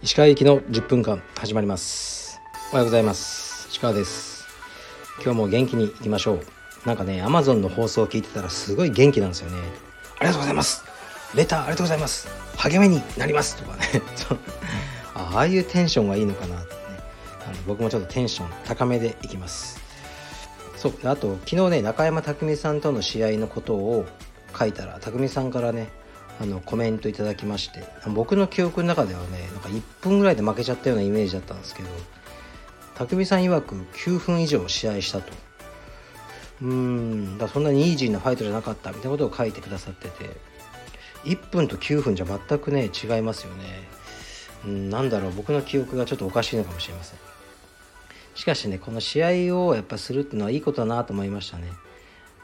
石川行きの10分間始まります。おはようございます。石川です。今日も元気にいきましょう。なんかね Amazon の放送を聞いてたらすごい元気なんですよね。ありがとうございます。レターありがとうございます。励みになります。とかね。ああいうテンションがいいのかなってね。あの僕もちょっとテンション高めでいきます。そうあと昨日ね中山匠さんとの試合のことを書いたら匠さんからねあのコメントいただきまして僕の記憶の中ではねなんか1分ぐらいで負けちゃったようなイメージだったんですけど匠さん曰く9分以上試合したと。うーんだそんなにイージーなファイトじゃなかったみたいなことを書いてくださってて1分と9分じゃ全くね違いますよね。うんなんだろう僕の記憶がちょっとおかしいのかもしれません。しかしねこの試合をやっぱするっていうのはいいことだなと思いましたね。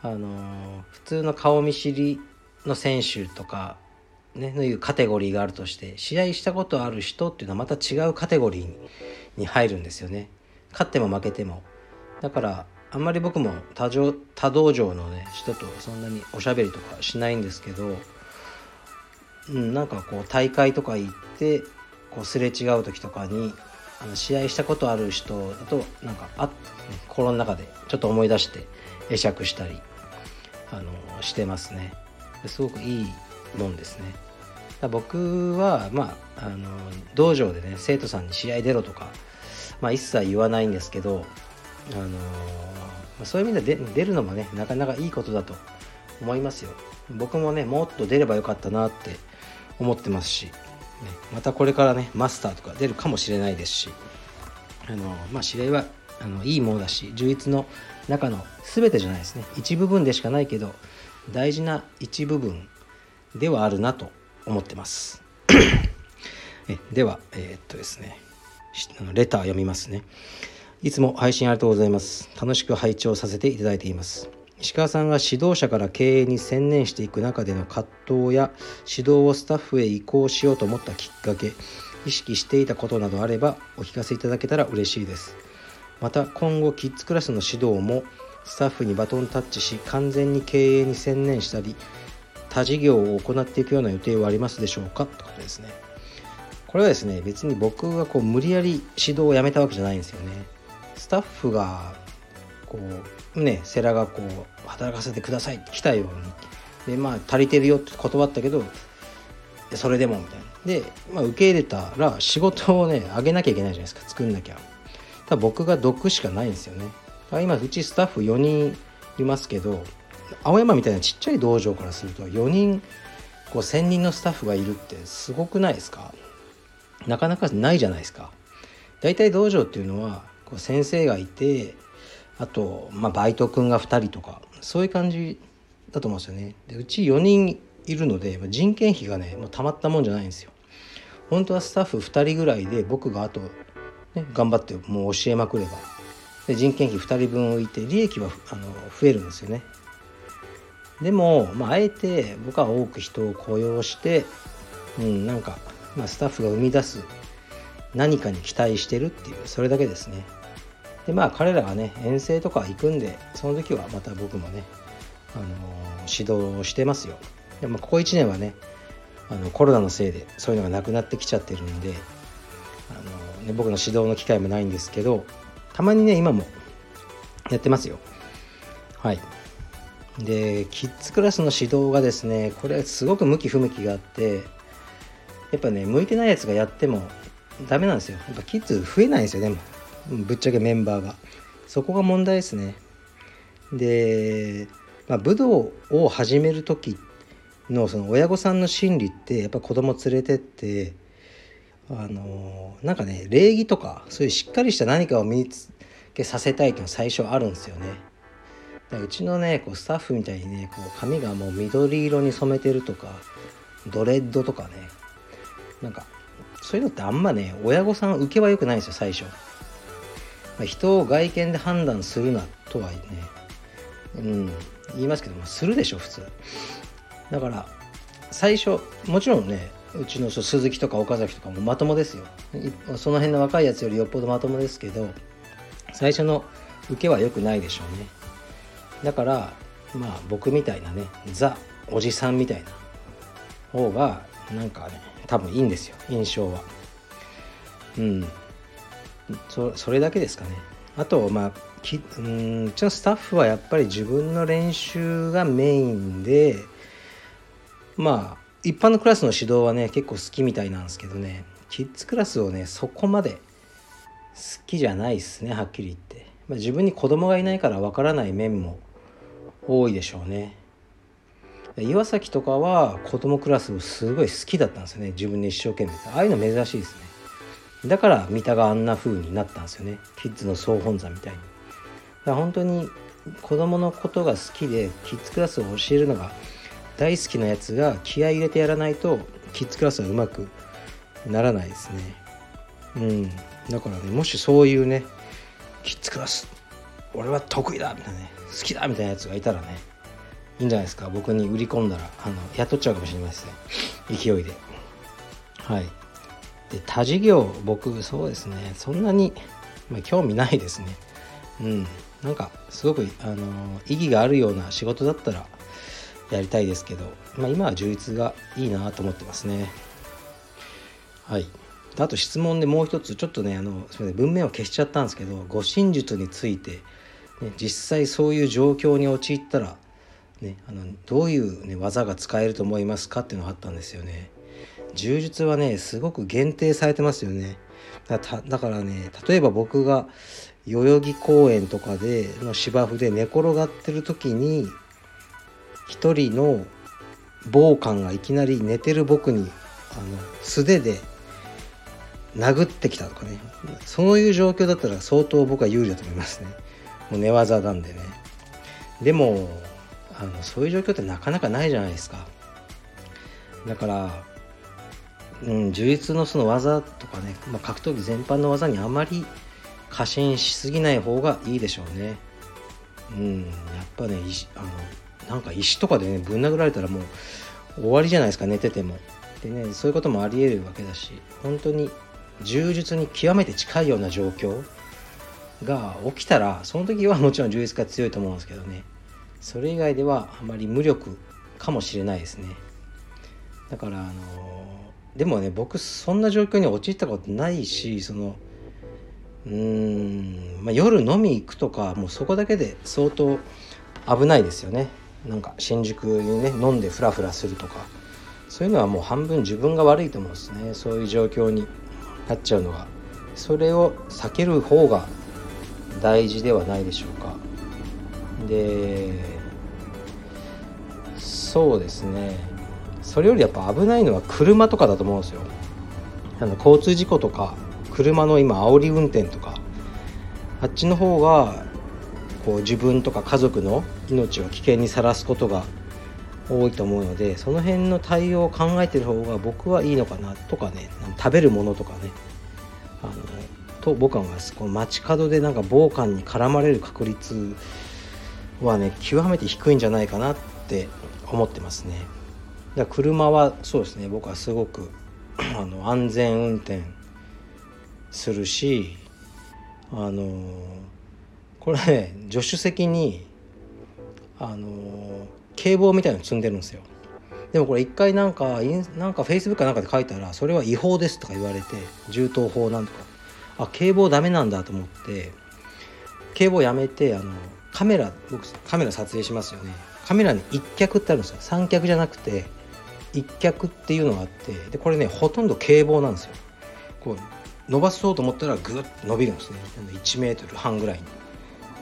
あの、普通の顔見知りの選手とかねのいうカテゴリーがあるとして試合したことある人っていうのはまた違うカテゴリーに入るんですよね。勝っても負けても。だからあんまり僕も多多道場のね人とそんなにおしゃべりとかしないんですけど、うん、なんかこう大会とか行ってこうすれ違う時とかにあの試合したことある人だとなんかあ心の中でちょっと思い出して会釈したりあのしてますね。すごくいいもんですね。僕はまああの道場でね生徒さんに試合出ろとか、まあ、一切言わないんですけどあのそういう意味で出るのもねなかなかいいことだと思いますよ。僕もねもっと出ればよかったなって思ってますし、またこれからねマスターとか出るかもしれないですしあの、まあ、試合はあのいいものだし充実の中の全てじゃないですね。一部分でしかないけど大事な一部分ではあるなと思ってます。えではえー、っとですね。レター読みますね。いつも配信ありがとうございます。楽しく拝聴させていただいています。石川さんが指導者から経営に専念していく中での葛藤や指導をスタッフへ移行しようと思ったきっかけ意識していたことなどあればお聞かせいただけたら嬉しいです。また今後キッズクラスの指導もスタッフにバトンタッチし完全に経営に専念したり他事業を行っていくような予定はありますでしょうか？ってことですね。これはですね別に僕がこう無理やり指導をやめたわけじゃないんですよね。スタッフがこうね世良がこう働かせてくださいって来たように。でまあ足りてるよって断ったけどそれでもみたいな。で、まあ、受け入れたら仕事をねあげなきゃいけないじゃないですか作んなきゃ。ただ僕が毒しかないんですよね。今うちスタッフ4人いますけど青山みたいなちっちゃい道場からすると4人こう1,000人のスタッフがいるってすごくないですか？なかなかないじゃないですか。大体道場っていうのはこう先生がいてあと、まあ、バイト君が2人とかそういう感じだと思うんですよね。でうち4人いるので人件費がねもうたまったもんじゃないんですよ。本当はスタッフ2人ぐらいで僕があと、ね、頑張ってもう教えまくれば。で人件費2人分置いて利益はあの増えるんですよね。でも、まあ、あえて僕は多く人を雇用して、うん、なんか、まあ、スタッフが生み出す何かに期待してるっていうそれだけですね。でまあ彼らがね遠征とか行くんでその時はまた僕もね、あのー、指導してますよ。でもここ1年はねあのコロナのせいでそういうのがなくなってきちゃってるんで、あのー、ね、僕の指導の機会もないんですけどたまにね今もやってますよ。はい。でキッズクラスの指導がですねこれすごく向き不向きがあってやっぱね向いてないやつがやってもダメなんですよ。やっぱキッズ増えないんですよねぶっちゃけメンバーが。そこが問題ですね。で、まあ、武道を始める時のその親御さんの心理ってやっぱ子供連れてってあのなんかね礼儀とかそういうしっかりした何かを身につけさせたいっていうのは最初あるんですよね。うちのねこうスタッフみたいにねこう髪がもう緑色に染めてるとかドレッドとかね。なんかそういうのってあんまね親御さん受けは良くないんですよ最初。まあ、人を外見で判断するなとはね、うん、言いますけどもするでしょ普通。だから最初もちろんねうちの鈴木とか岡崎とかもまともですよ。その辺の若いやつよりよっぽどまともですけど最初の受けは良くないでしょうね。だからまあ僕みたいなねザおじさんみたいな方がなんかね多分いいんですよ印象は。うん。そそれだけですかね。あとまあきうんうちのスタッフはやっぱり自分の練習がメインでまあ一般のクラスの指導はね結構好きみたいなんですけどね。キッズクラスをねそこまで好きじゃないですねはっきり言って、まあ、自分に子供がいないからわからない面も多いでしょうね。岩崎とかは子供クラスをすごい好きだったんですよね。自分で一生懸命。ああいうの珍しいですね。だから三田があんな風になったんですよね。キッズの総本山みたいに。だから本当に子供のことが好きでキッズクラスを教えるのが大好きなやつが気合入れてやらないとキッズクラスはうまくならないですね。うん。だからねもしそういうねキッズクラス俺は得意だみたいなね好きだみたいなやつがいたらねいいんじゃないですか。僕に売り込んだらあの雇っちゃうかもしれません勢いで。はい。で他事業僕そうですね。そんなに、まあ、興味ないですね。うん。なんかすごくあの意義があるような仕事だったらやりたいですけど、まあ、今は充実がいいなと思ってますね。はい。あと質問でもう一つちょっとねあのすみません文面を消しちゃったんですけど護身術について、ね、実際そういう状況に陥ったら、ね、あのどういう、ね、技が使えると思いますかっていうのがあったんですよね。柔術はねすごく限定されてますよね。だからね例えば僕が代々木公園とかでの芝生で寝転がってる時に一人の暴漢がいきなり寝てる僕にあの素手で殴ってきたとかね。そういう状況だったら相当僕は有利だと思いますね。もう寝技なんでね。でもあのそういう状況ってなかなかないじゃないですか。だからうん、充実のその技とかね、まあ、格闘技全般の技にあまり過信しすぎない方がいいでしょうね。うん、やっぱねあのなんか石とかでねぶん殴られたらもう終わりじゃないですか寝てても。でねそういうこともありえるわけだし本当に柔術に極めて近いような状況が起きたらその時はもちろん充実が強いと思うんですけどねそれ以外ではあまり無力かもしれないですね。だからあのでもね僕そんな状況に陥ったことないしそのうーん、まあ、夜飲み行くとかもうそこだけで相当危ないですよね。なんか新宿にね飲んでフラフラするとか。そういうのはもう半分自分が悪いと思うんですね。そういう状況になっちゃうのがそれを避ける方が大事ではないでしょうか。でそうですねそれよりやっぱ危ないのは車とかだと思うんですよあの交通事故とか車の今煽り運転とかあっちの方がこう自分とか家族の命を危険にさらすことが多いと思うのでその辺の対応を考えてる方が僕はいいのかなとかね食べるものとかねあのと僕は思いますこの街角でなんか暴漢に絡まれる確率はね極めて低いんじゃないかなって思ってますね。だ車はそうですね僕はすごく あの安全運転するしあのこれね助手席にあの警棒みたいの積んでるんですよ。でもこれ一回なんかなんかフェイスブックかなんかで書いたらそれは違法ですとか言われて銃刀法なんとか。あ警棒ダメなんだと思って警棒やめてあのカメラ僕カメラ撮影しますよね。カメラに一脚ってあるんですよ。三脚じゃなくて一脚っていうのがあってでこれねほとんど警棒なんですよ。こう伸ばそうと思ったらグッと伸びるんですね。1メートル半ぐらいに。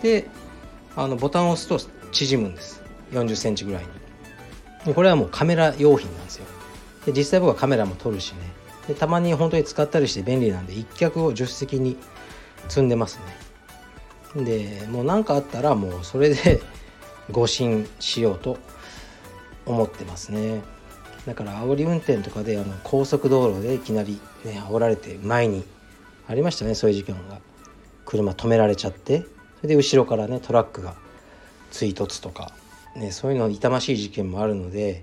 であのボタンを押すと縮むんです。40センチぐらいに。これはもうカメラ用品なんですよ。で実際僕はカメラも撮るしね。でたまに本当に使ったりして便利なんで一脚を助手席に積んでますね。でもう何かあったらもうそれで 誤進しようと思ってますね。だから煽り運転とかであの高速道路でいきなりね煽られて前にありましたねそういう事件が。車止められちゃってそれで後ろからねトラックが追突とか、ね、そういうの痛ましい事件もあるのでや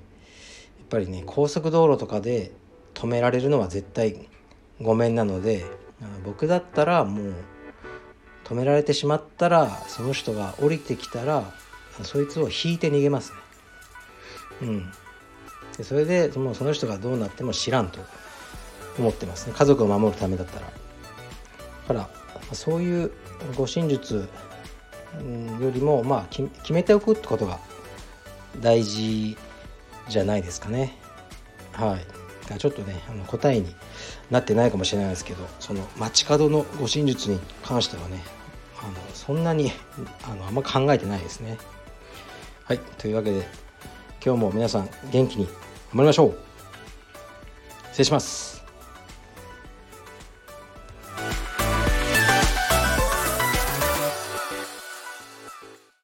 っぱりね高速道路とかで止められるのは絶対ごめんなので僕だったらもう止められてしまったらその人が降りてきたらそいつを引いて逃げますね。うん。でそれでそのその人がどうなっても知らんと思ってますね。家族を守るためだったら。だからそういう護身術よりもまあ決めておくってことが大事じゃないですかね。はい。ちょっとねあの答えになってないかもしれないですけどその街角の護身術に関してはねあのそんなにあのあんま考えてないですね。はい。というわけで今日も皆さん元気に頑張りましょう。失礼します。